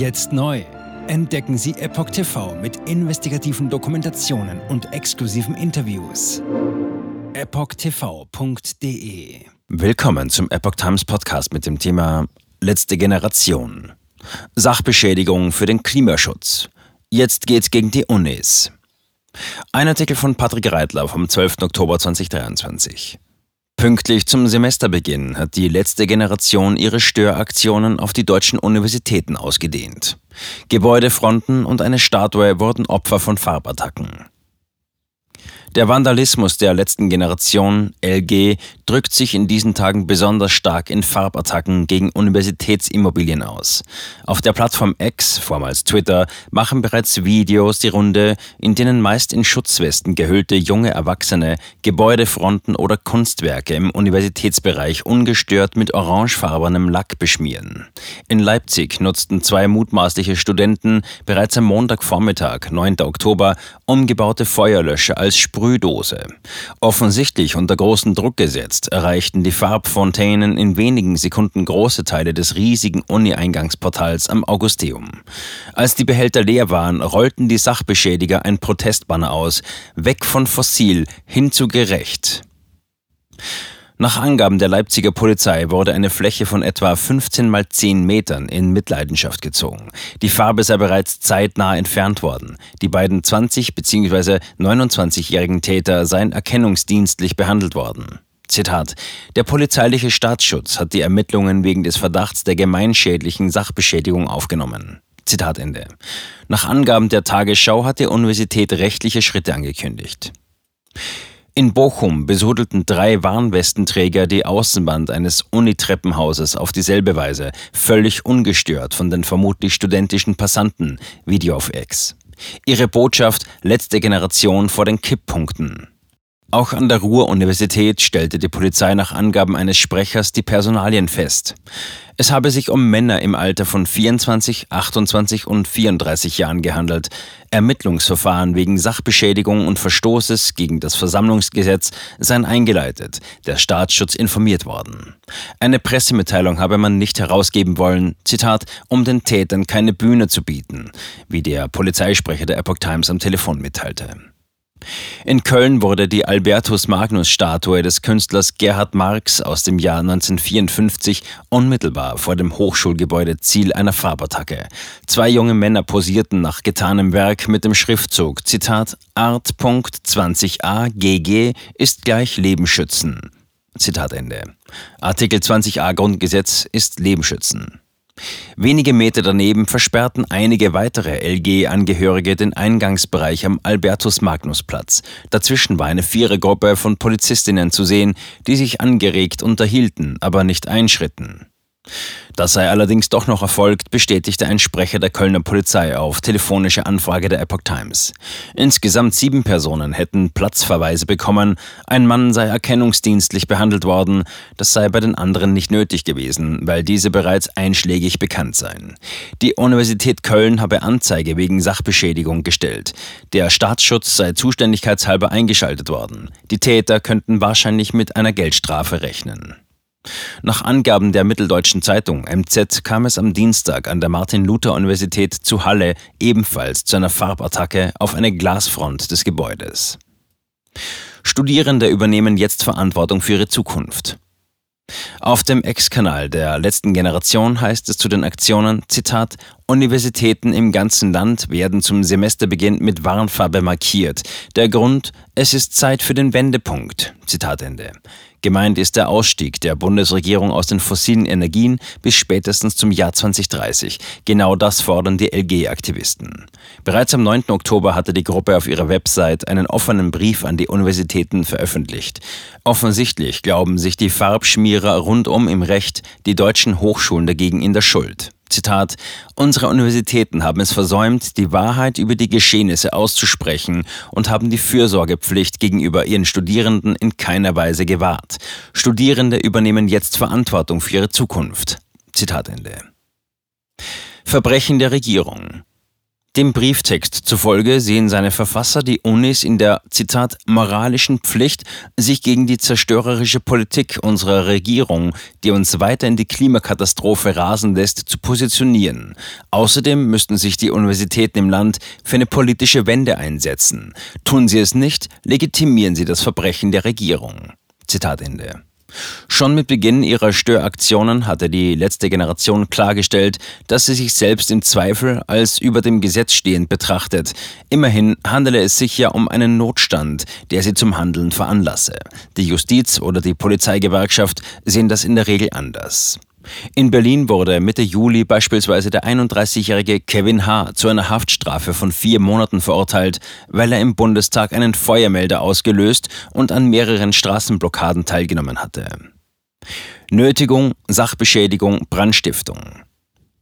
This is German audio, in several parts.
Jetzt neu. Entdecken Sie Epoch TV mit investigativen Dokumentationen und exklusiven Interviews. EpochTV.de Willkommen zum Epoch Times Podcast mit dem Thema Letzte Generation. Sachbeschädigung für den Klimaschutz. Jetzt geht's gegen die Unis. Ein Artikel von Patrick Reitler vom 12. Oktober 2023. Pünktlich zum Semesterbeginn hat die letzte Generation ihre Störaktionen auf die deutschen Universitäten ausgedehnt. Gebäudefronten und eine Statue wurden Opfer von Farbattacken. Der Vandalismus der letzten Generation, LG, drückt sich in diesen Tagen besonders stark in Farbattacken gegen Universitätsimmobilien aus. Auf der Plattform X, vormals Twitter, machen bereits Videos die Runde, in denen meist in Schutzwesten gehüllte junge Erwachsene Gebäudefronten oder Kunstwerke im Universitätsbereich ungestört mit orangefarbenem Lack beschmieren. In Leipzig nutzten zwei mutmaßliche Studenten bereits am Montagvormittag, 9. Oktober, umgebaute Feuerlöscher als Sprühdose. Offensichtlich unter großen Druck gesetzt, erreichten die Farbfontänen in wenigen Sekunden große Teile des riesigen Uni-Eingangsportals am Augusteum. Als die Behälter leer waren, rollten die Sachbeschädiger ein Protestbanner aus, weg von fossil hin zu gerecht. Nach Angaben der Leipziger Polizei wurde eine Fläche von etwa 15 mal 10 Metern in Mitleidenschaft gezogen. Die Farbe sei bereits zeitnah entfernt worden. Die beiden 20 bzw. 29-jährigen Täter seien erkennungsdienstlich behandelt worden. Zitat. Der polizeiliche Staatsschutz hat die Ermittlungen wegen des Verdachts der gemeinschädlichen Sachbeschädigung aufgenommen. Zitat Ende. Nach Angaben der Tagesschau hat die Universität rechtliche Schritte angekündigt. In Bochum besudelten drei Warnwestenträger die Außenwand eines Unitreppenhauses auf dieselbe Weise, völlig ungestört von den vermutlich studentischen Passanten, Video auf X. Ihre Botschaft letzte Generation vor den Kipppunkten. Auch an der Ruhr-Universität stellte die Polizei nach Angaben eines Sprechers die Personalien fest. Es habe sich um Männer im Alter von 24, 28 und 34 Jahren gehandelt. Ermittlungsverfahren wegen Sachbeschädigung und Verstoßes gegen das Versammlungsgesetz seien eingeleitet, der Staatsschutz informiert worden. Eine Pressemitteilung habe man nicht herausgeben wollen, Zitat, um den Tätern keine Bühne zu bieten, wie der Polizeisprecher der Epoch Times am Telefon mitteilte. In Köln wurde die Albertus-Magnus-Statue des Künstlers Gerhard Marx aus dem Jahr 1954 unmittelbar vor dem Hochschulgebäude Ziel einer Farbattacke. Zwei junge Männer posierten nach getanem Werk mit dem Schriftzug Zitat Art.20a GG ist gleich Leben schützen. Zitat Ende. Artikel 20a Grundgesetz ist Leben schützen. Wenige Meter daneben versperrten einige weitere LG-Angehörige den Eingangsbereich am Albertus-Magnus-Platz. Dazwischen war eine Vierergruppe von Polizistinnen zu sehen, die sich angeregt unterhielten, aber nicht einschritten. Das sei allerdings doch noch erfolgt, bestätigte ein Sprecher der Kölner Polizei auf telefonische Anfrage der Epoch Times. Insgesamt sieben Personen hätten Platzverweise bekommen, ein Mann sei erkennungsdienstlich behandelt worden, das sei bei den anderen nicht nötig gewesen, weil diese bereits einschlägig bekannt seien. Die Universität Köln habe Anzeige wegen Sachbeschädigung gestellt. Der Staatsschutz sei zuständigkeitshalber eingeschaltet worden. Die Täter könnten wahrscheinlich mit einer Geldstrafe rechnen. Nach Angaben der Mitteldeutschen Zeitung MZ kam es am Dienstag an der Martin-Luther-Universität zu Halle ebenfalls zu einer Farbattacke auf eine Glasfront des Gebäudes. Studierende übernehmen jetzt Verantwortung für ihre Zukunft. Auf dem Ex-Kanal der letzten Generation heißt es zu den Aktionen, Zitat, Universitäten im ganzen Land werden zum Semesterbeginn mit Warnfarbe markiert. Der Grund, es ist Zeit für den Wendepunkt. Zitat Ende. Gemeint ist der Ausstieg der Bundesregierung aus den fossilen Energien bis spätestens zum Jahr 2030. Genau das fordern die LG-Aktivisten. Bereits am 9. Oktober hatte die Gruppe auf ihrer Website einen offenen Brief an die Universitäten veröffentlicht. Offensichtlich glauben sich die Farbschmierer rundum im Recht, die deutschen Hochschulen dagegen in der Schuld. Zitat, unsere Universitäten haben es versäumt, die Wahrheit über die Geschehnisse auszusprechen und haben die Fürsorgepflicht gegenüber ihren Studierenden in keiner Weise gewahrt. Studierende übernehmen jetzt Verantwortung für ihre Zukunft. Zitat Ende. Verbrechen der Regierung. Dem Brieftext zufolge sehen seine Verfasser die Unis in der, Zitat, moralischen Pflicht, sich gegen die zerstörerische Politik unserer Regierung, die uns weiter in die Klimakatastrophe rasen lässt, zu positionieren. Außerdem müssten sich die Universitäten im Land für eine politische Wende einsetzen. Tun sie es nicht, legitimieren sie das Verbrechen der Regierung. Zitat Ende. Schon mit Beginn ihrer Störaktionen hatte die letzte Generation klargestellt, dass sie sich selbst im Zweifel als über dem Gesetz stehend betrachtet. Immerhin handele es sich ja um einen Notstand, der sie zum Handeln veranlasse. Die Justiz oder die Polizeigewerkschaft sehen das in der Regel anders. In Berlin wurde Mitte Juli beispielsweise der 31-jährige Kevin H. zu einer Haftstrafe von vier Monaten verurteilt, weil er im Bundestag einen Feuermelder ausgelöst und an mehreren Straßenblockaden teilgenommen hatte. Nötigung, Sachbeschädigung, Brandstiftung.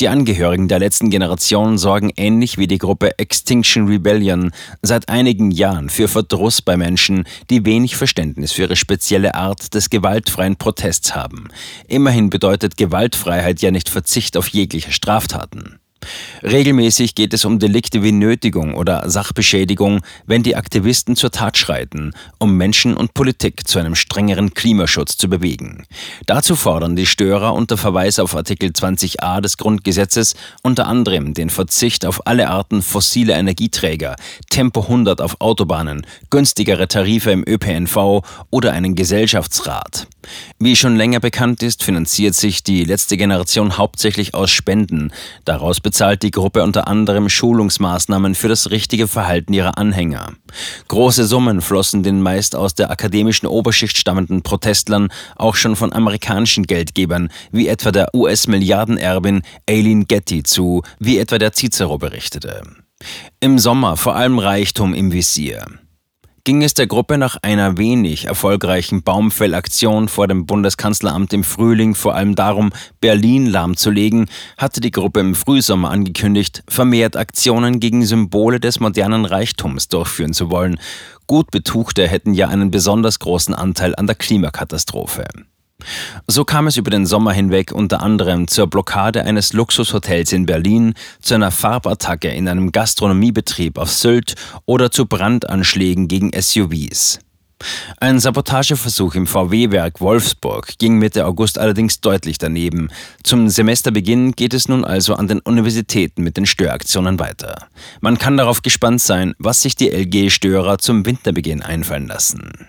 Die Angehörigen der letzten Generation sorgen ähnlich wie die Gruppe Extinction Rebellion seit einigen Jahren für Verdruss bei Menschen, die wenig Verständnis für ihre spezielle Art des gewaltfreien Protests haben. Immerhin bedeutet Gewaltfreiheit ja nicht Verzicht auf jegliche Straftaten. Regelmäßig geht es um Delikte wie Nötigung oder Sachbeschädigung, wenn die Aktivisten zur Tat schreiten, um Menschen und Politik zu einem strengeren Klimaschutz zu bewegen. Dazu fordern die Störer unter Verweis auf Artikel 20a des Grundgesetzes unter anderem den Verzicht auf alle Arten fossiler Energieträger, Tempo 100 auf Autobahnen, günstigere Tarife im ÖPNV oder einen Gesellschaftsrat. Wie schon länger bekannt ist, finanziert sich die letzte Generation hauptsächlich aus Spenden. Daraus bezahlt die Gruppe unter anderem Schulungsmaßnahmen für das richtige Verhalten ihrer Anhänger. Große Summen flossen den meist aus der akademischen Oberschicht stammenden Protestlern auch schon von amerikanischen Geldgebern, wie etwa der US-Milliardenerbin Aileen Getty zu, wie etwa der Cicero berichtete. Im Sommer vor allem Reichtum im Visier ging es der Gruppe nach einer wenig erfolgreichen Baumfellaktion vor dem Bundeskanzleramt im Frühling vor allem darum, Berlin lahmzulegen, hatte die Gruppe im Frühsommer angekündigt, vermehrt Aktionen gegen Symbole des modernen Reichtums durchführen zu wollen. Gut Betuchte hätten ja einen besonders großen Anteil an der Klimakatastrophe. So kam es über den Sommer hinweg unter anderem zur Blockade eines Luxushotels in Berlin, zu einer Farbattacke in einem Gastronomiebetrieb auf Sylt oder zu Brandanschlägen gegen SUVs. Ein Sabotageversuch im VW-Werk Wolfsburg ging Mitte August allerdings deutlich daneben. Zum Semesterbeginn geht es nun also an den Universitäten mit den Störaktionen weiter. Man kann darauf gespannt sein, was sich die LG-Störer zum Winterbeginn einfallen lassen.